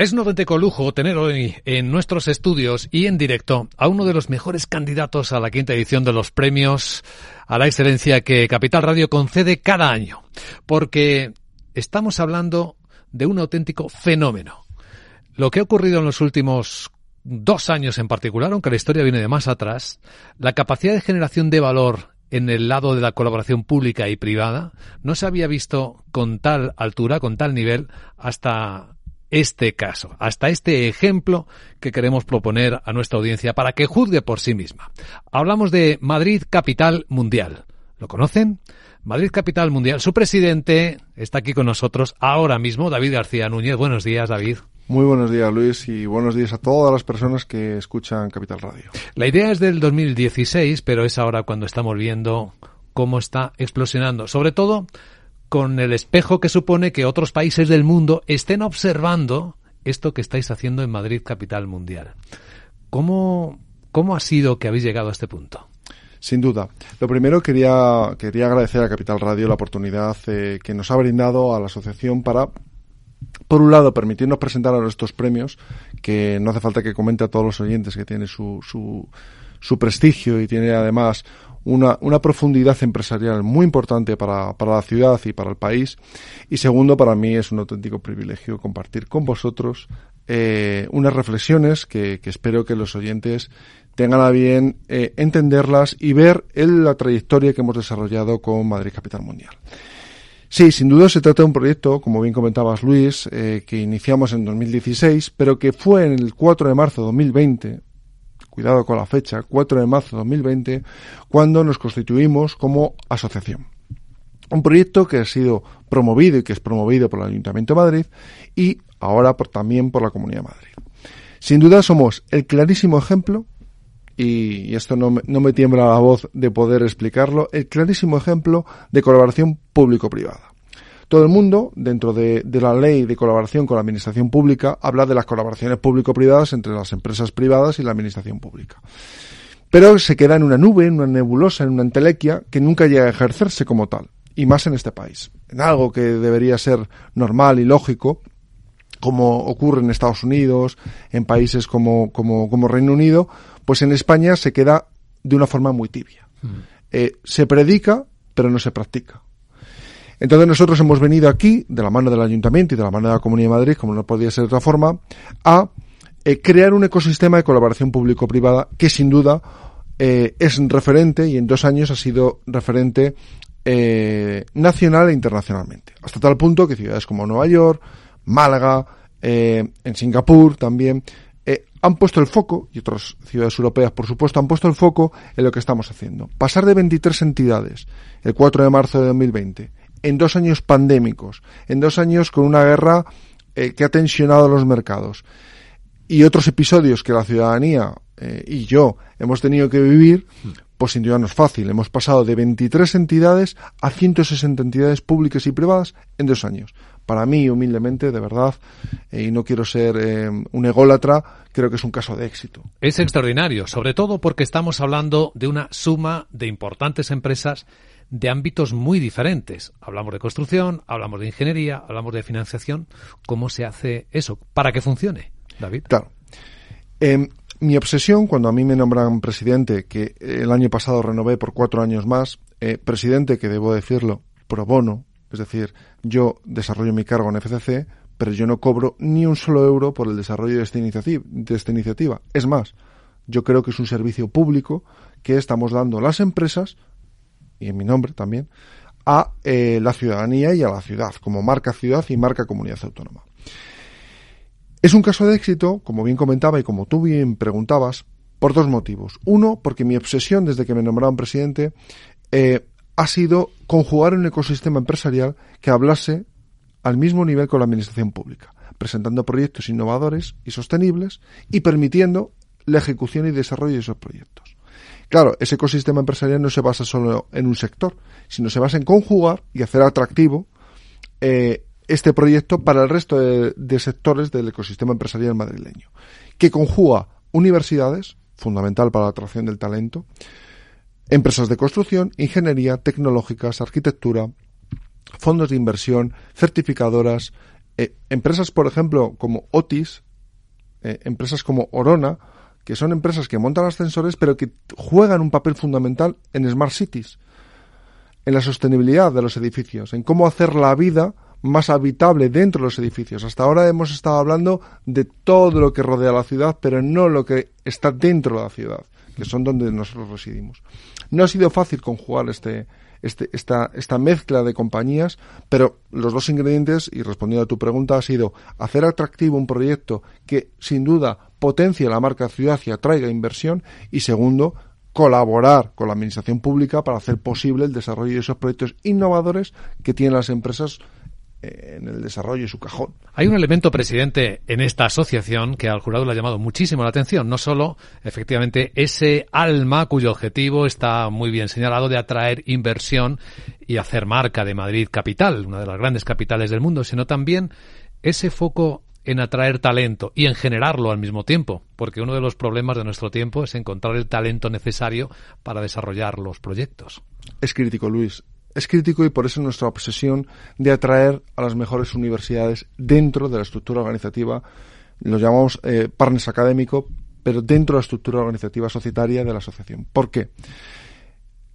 Es un auténtico lujo tener hoy en nuestros estudios y en directo a uno de los mejores candidatos a la quinta edición de los premios a la excelencia que Capital Radio concede cada año. Porque estamos hablando de un auténtico fenómeno. Lo que ha ocurrido en los últimos dos años en particular, aunque la historia viene de más atrás, la capacidad de generación de valor en el lado de la colaboración pública y privada no se había visto con tal altura, con tal nivel, hasta este caso, hasta este ejemplo que queremos proponer a nuestra audiencia para que juzgue por sí misma. Hablamos de Madrid Capital Mundial. ¿Lo conocen? Madrid Capital Mundial. Su presidente está aquí con nosotros ahora mismo, David García Núñez. Buenos días, David. Muy buenos días, Luis, y buenos días a todas las personas que escuchan Capital Radio. La idea es del 2016, pero es ahora cuando estamos viendo cómo está explosionando. Sobre todo con el espejo que supone que otros países del mundo estén observando esto que estáis haciendo en Madrid, capital mundial. ¿Cómo, cómo ha sido que habéis llegado a este punto? Sin duda. Lo primero quería, quería agradecer a Capital Radio la oportunidad eh, que nos ha brindado a la asociación para, por un lado, permitirnos presentar a estos premios, que no hace falta que comente a todos los oyentes que tiene su, su, su prestigio y tiene además una, una profundidad empresarial muy importante para, para la ciudad y para el país. Y segundo, para mí es un auténtico privilegio compartir con vosotros eh, unas reflexiones que, que, espero que los oyentes tengan a bien eh, entenderlas y ver el, la trayectoria que hemos desarrollado con Madrid Capital Mundial. Sí, sin duda se trata de un proyecto, como bien comentabas Luis, eh, que iniciamos en 2016, pero que fue en el 4 de marzo de 2020, cuidado con la fecha, 4 de marzo de 2020, cuando nos constituimos como asociación. Un proyecto que ha sido promovido y que es promovido por el Ayuntamiento de Madrid y ahora también por la Comunidad de Madrid. Sin duda somos el clarísimo ejemplo, y, esto no me, no me tiembla la voz de poder explicarlo, el clarísimo ejemplo de colaboración público-privada. Todo el mundo, dentro de, de, la ley de colaboración con la administración pública, habla de las colaboraciones público-privadas entre las empresas privadas y la administración pública. Pero se queda en una nube, en una nebulosa, en una entelequia que nunca llega a ejercerse como tal. Y más en este país. En algo que debería ser normal y lógico, como ocurre en Estados Unidos, en países como, como, como Reino Unido, pues en España se queda de una forma muy tibia. Mm. Eh, se predica, pero no se practica. Entonces nosotros hemos venido aquí, de la mano del Ayuntamiento y de la mano de la Comunidad de Madrid, como no podía ser de otra forma, a eh, crear un ecosistema de colaboración público-privada que sin duda eh, es referente y en dos años ha sido referente eh, nacional e internacionalmente. Hasta tal punto que ciudades como Nueva York, Málaga, eh, en Singapur también, eh, han puesto el foco, y otras ciudades europeas por supuesto, han puesto el foco en lo que estamos haciendo. Pasar de 23 entidades el 4 de marzo de 2020 en dos años pandémicos, en dos años con una guerra eh, que ha tensionado los mercados y otros episodios que la ciudadanía eh, y yo hemos tenido que vivir, pues sin duda no es fácil. Hemos pasado de 23 entidades a 160 entidades públicas y privadas en dos años. Para mí, humildemente, de verdad, eh, y no quiero ser un ególatra, creo que es un caso de éxito. Es extraordinario, sobre todo porque estamos hablando de una suma de importantes empresas de ámbitos muy diferentes. Hablamos de construcción, hablamos de ingeniería, hablamos de financiación. ¿Cómo se hace eso para que funcione, David? Claro. Eh, mi obsesión, cuando a mí me nombran presidente, que el año pasado renové por cuatro años más, eh, presidente que debo decirlo, pro bono, es decir, yo desarrollo mi cargo en FCC, pero yo no cobro ni un solo euro por el desarrollo de esta, iniciativa, de esta iniciativa. Es más, yo creo que es un servicio público que estamos dando las empresas y en mi nombre también, a eh, la ciudadanía y a la ciudad, como marca ciudad y marca comunidad autónoma. Es un caso de éxito, como bien comentaba y como tú bien preguntabas, por dos motivos. Uno, porque mi obsesión desde que me nombraron presidente eh, ha sido conjugar un ecosistema empresarial que hablase al mismo nivel con la administración pública, presentando proyectos innovadores y sostenibles y permitiendo la ejecución y desarrollo de esos proyectos. Claro, ese ecosistema empresarial no se basa solo en un sector, sino se basa en conjugar y hacer atractivo eh, este proyecto para el resto de, sectores del ecosistema empresarial madrileño, que conjuga universidades, fundamental para la atracción del talento, empresas de construcción, ingeniería, tecnológicas, arquitectura, fondos de inversión, certificadoras, Eh, empresas, por ejemplo, como Otis, eh, empresas como Orona, que son empresas que montan ascensores, pero que juegan un papel fundamental en Smart Cities, en la sostenibilidad de los edificios, en cómo hacer la vida más habitable dentro de los edificios. Hasta ahora hemos estado hablando de todo lo que rodea la ciudad, pero no lo que está dentro de la ciudad, que son donde nosotros residimos. No ha sido fácil conjugar este, este, esta, esta mezcla de compañías, pero los dos ingredientes, y respondiendo a tu pregunta, ha sido hacer atractivo un proyecto que sin duda potencie la marca ciudad y atraiga inversión, y segundo, colaborar con la administración pública para hacer posible el desarrollo de esos proyectos innovadores que tienen las empresas en el desarrollo y su cajón. Hay un elemento, presidente, en esta asociación que al jurado le ha llamado muchísimo la atención. No solo, efectivamente, ese alma cuyo objetivo está muy bien señalado de atraer inversión y hacer marca de Madrid capital, una de las grandes capitales del mundo, sino también ese foco en atraer talento y en generarlo al mismo tiempo, porque uno de los problemas de nuestro tiempo es encontrar el talento necesario para desarrollar los proyectos. Es crítico, Luis es crítico y por eso nuestra obsesión de atraer a las mejores universidades dentro de la estructura organizativa, lo llamamos eh, partners académico, pero dentro de la estructura organizativa societaria de la asociación. ¿Por qué?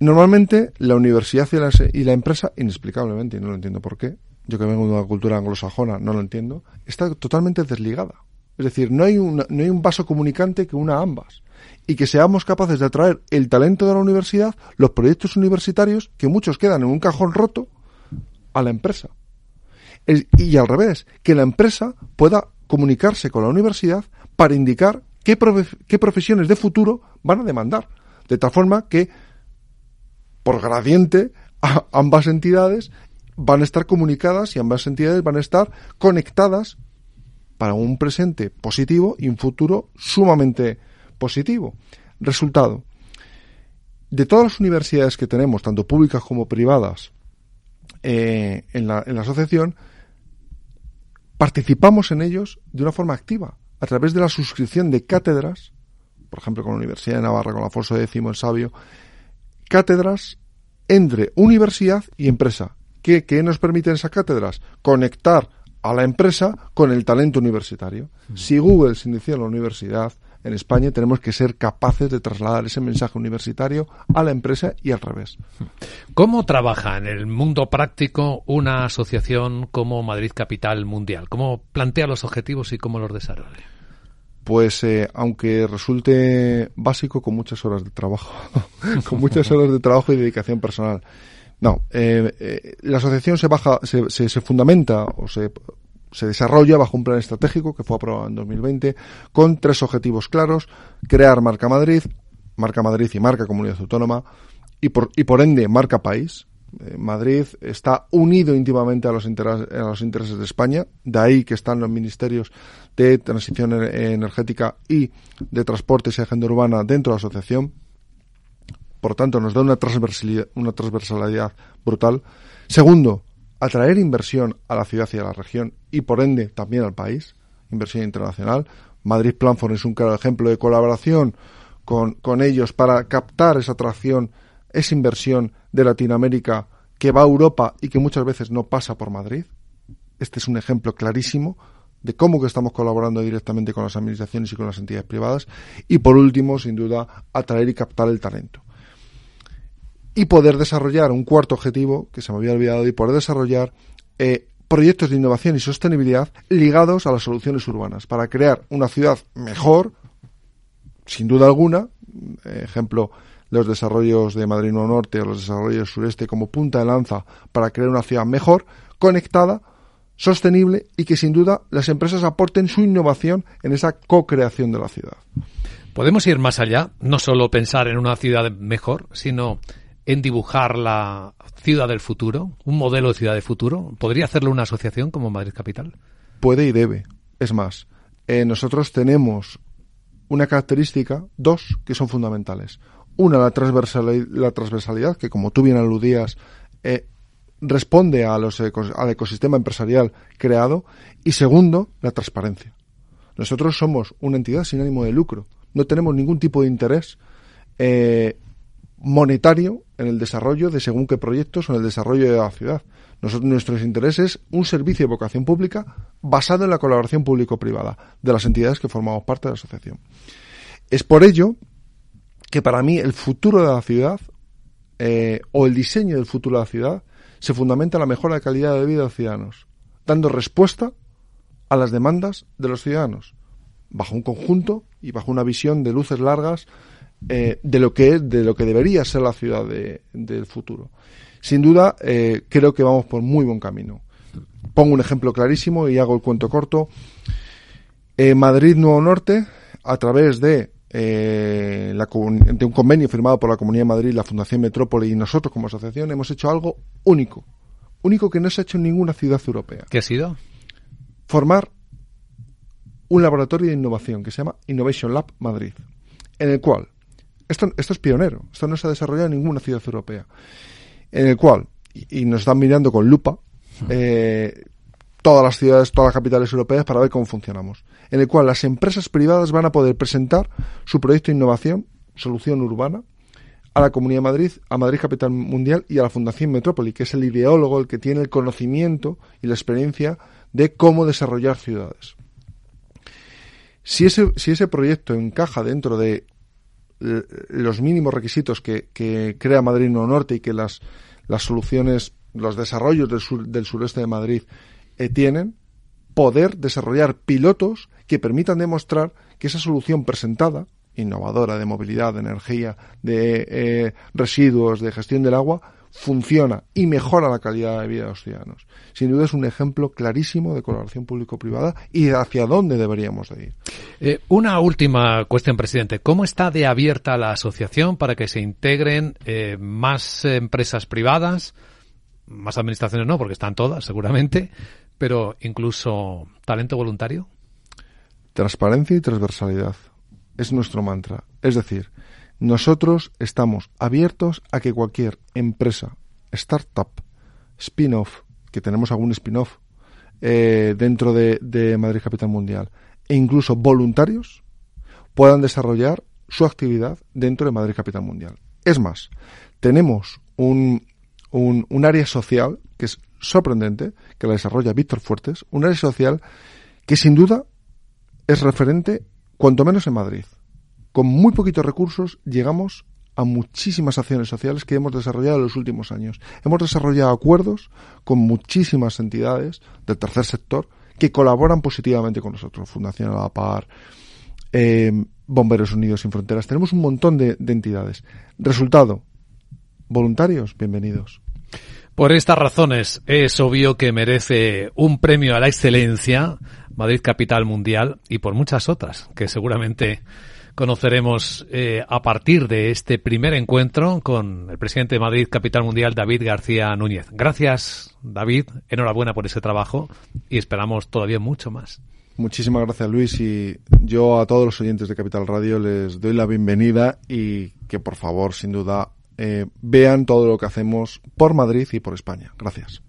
Normalmente la universidad y la, empresa, inexplicablemente, y no lo entiendo por qué, yo que vengo de una cultura anglosajona no lo entiendo, está totalmente desligada. Es decir, no hay, no hay un vaso comunicante que una ambas y que seamos capaces de atraer el talento de la universidad, los proyectos universitarios, que muchos quedan en un cajón roto, a la empresa. y al revés, que la empresa pueda comunicarse con la universidad para indicar qué, profesiones de futuro van a demandar. De tal forma que, por gradiente, ambas entidades van a estar comunicadas y ambas entidades van a estar conectadas para un presente positivo y un futuro sumamente positivo. Resultado. De todas las universidades que tenemos, tanto públicas como privadas, eh, en, la, en la asociación, participamos en ellos de una forma activa, a través de la suscripción de cátedras, por ejemplo con la Universidad de Navarra, con Alfonso X el Sabio, cátedras entre universidad y empresa. ¿Qué, ¿Qué, nos permiten esas cátedras? Conectar a la empresa con el talento universitario. Si Google se inició en la universidad, en España tenemos que ser capaces de trasladar ese mensaje universitario a la empresa y al revés. ¿Cómo trabaja en el mundo práctico una asociación como Madrid Capital Mundial? ¿Cómo plantea los objetivos y cómo los desarrolla? Pues eh, aunque resulte básico, con muchas horas de trabajo, con muchas horas de trabajo y dedicación personal. No, eh, eh, la asociación se, baja, se, se, se fundamenta o se se desarrolla bajo un plan estratégico que fue aprobado en 2020 con tres objetivos claros, crear marca Madrid, marca Madrid y marca Comunidad Autónoma y por, y por ende marca país. Eh, Madrid está unido íntimamente a los, a los intereses de España, de ahí que están los ministerios de transición energética y de transportes y agenda urbana dentro de la asociación. Por tanto, nos da una transversalidad, una transversalidad brutal. Segundo, atraer inversión a la ciudad y a la región y por ende también al país, inversión internacional. Madrid Planford es un claro ejemplo de colaboración con, con ellos para captar esa atracción, esa inversión de Latinoamérica que va a Europa y que muchas veces no pasa por Madrid. Este es un ejemplo clarísimo de cómo que estamos colaborando directamente con las administraciones y con las entidades privadas. Y por último, sin duda, atraer y captar el talento y poder desarrollar un cuarto objetivo que se me había olvidado y poder desarrollar eh, proyectos de innovación y sostenibilidad ligados a las soluciones urbanas para crear una ciudad mejor, sin duda alguna, ejemplo los desarrollos de Madrid Nuevo Norte o los desarrollos sureste como punta de lanza para crear una ciudad mejor, conectada, sostenible y que sin duda las empresas aporten su innovación en esa co-creación de la ciudad. Podemos ir más allá, no solo pensar en una ciudad mejor, sino en dibujar la ciudad del futuro, un modelo de ciudad de futuro? ¿Podría hacerlo una asociación como Madrid Capital? Puede y debe. Es más, eh, nosotros tenemos una característica, dos, que son fundamentales. Una, la transversalidad, la transversalidad que como tú bien aludías, eh, responde a los al ecosistema empresarial creado. Y segundo, la transparencia. Nosotros somos una entidad sin ánimo de lucro. No tenemos ningún tipo de interés eh, monetario en el desarrollo de según qué proyectos o en el desarrollo de la ciudad. Nuestros intereses, un servicio de vocación pública basado en la colaboración público-privada de las entidades que formamos parte de la asociación. Es por ello que para mí el futuro de la ciudad eh, o el diseño del futuro de la ciudad se fundamenta en la mejora de calidad de vida de los ciudadanos, dando respuesta a las demandas de los ciudadanos, bajo un conjunto y bajo una visión de luces largas eh, de lo que de lo que debería ser la ciudad del futuro. Sin duda, eh, creo que vamos por muy buen camino. Pongo un ejemplo clarísimo y hago el cuento corto. Madrid Nuevo Norte, a través de eh, de un convenio firmado por la Comunidad de Madrid, la Fundación Metrópoli y nosotros como asociación hemos hecho algo único, único que no se ha hecho en ninguna ciudad europea. ¿Qué ha sido? Formar un laboratorio de innovación que se llama Innovation Lab Madrid, en el cual, esto, esto es pionero, esto no se ha desarrollado en ninguna ciudad europea, en el cual, y, nos están mirando con lupa, eh, todas las ciudades, todas las capitales europeas para ver cómo funcionamos, en el cual las empresas privadas van a poder presentar su proyecto de innovación, solución urbana, a la Comunidad de Madrid, a Madrid Capital Mundial y a la Fundación Metrópoli, que es el ideólogo, el que tiene el conocimiento y la experiencia de cómo desarrollar ciudades. Si ese, si ese proyecto encaja dentro de los mínimos requisitos que, crea Madrid Nuevo Norte y que las, las soluciones, los desarrollos del, del sureste de Madrid eh, tienen poder desarrollar pilotos que permitan demostrar que esa solución presentada, innovadora de movilidad, de energía, de eh, residuos, de gestión del agua, funciona y mejora la calidad de vida de los ciudadanos. Sin duda es un ejemplo clarísimo de colaboración público-privada y hacia dónde deberíamos de ir. Eh, una última cuestión, presidente. ¿Cómo está de abierta la asociación para que se integren más empresas privadas? Más administraciones no, porque están todas, seguramente, pero incluso talento voluntario. Transparencia y transversalidad es nuestro mantra. Es decir, nosotros estamos abiertos a que cualquier empresa, startup, spin-off, que tenemos algún spin-off eh, dentro de, Madrid Capital Mundial, e incluso voluntarios, puedan desarrollar su actividad dentro de Madrid Capital Mundial. Es más, tenemos un, un, un área social que es sorprendente que la desarrolla Víctor Fuertes, un área social que sin duda es referente, cuanto menos en Madrid. Con muy poquitos recursos llegamos a muchísimas acciones sociales que hemos desarrollado en los últimos años. Hemos desarrollado acuerdos con muchísimas entidades del tercer sector que colaboran positivamente con nosotros. Fundación La Par, eh, Bomberos Unidos sin Fronteras. Tenemos un montón de entidades. Resultado, voluntarios, bienvenidos. Por estas razones es obvio que merece un premio a la excelencia Madrid Capital Mundial y por muchas otras que seguramente conoceremos eh, a partir de este primer encuentro con el presidente de Madrid Capital Mundial, David García Núñez. Gracias, David. Enhorabuena por ese trabajo y esperamos todavía mucho más. Muchísimas gracias, Luis. Y yo a todos los oyentes de Capital Radio les doy la bienvenida y que por favor, sin duda, eh, vean todo lo que hacemos por Madrid y por España. Gracias.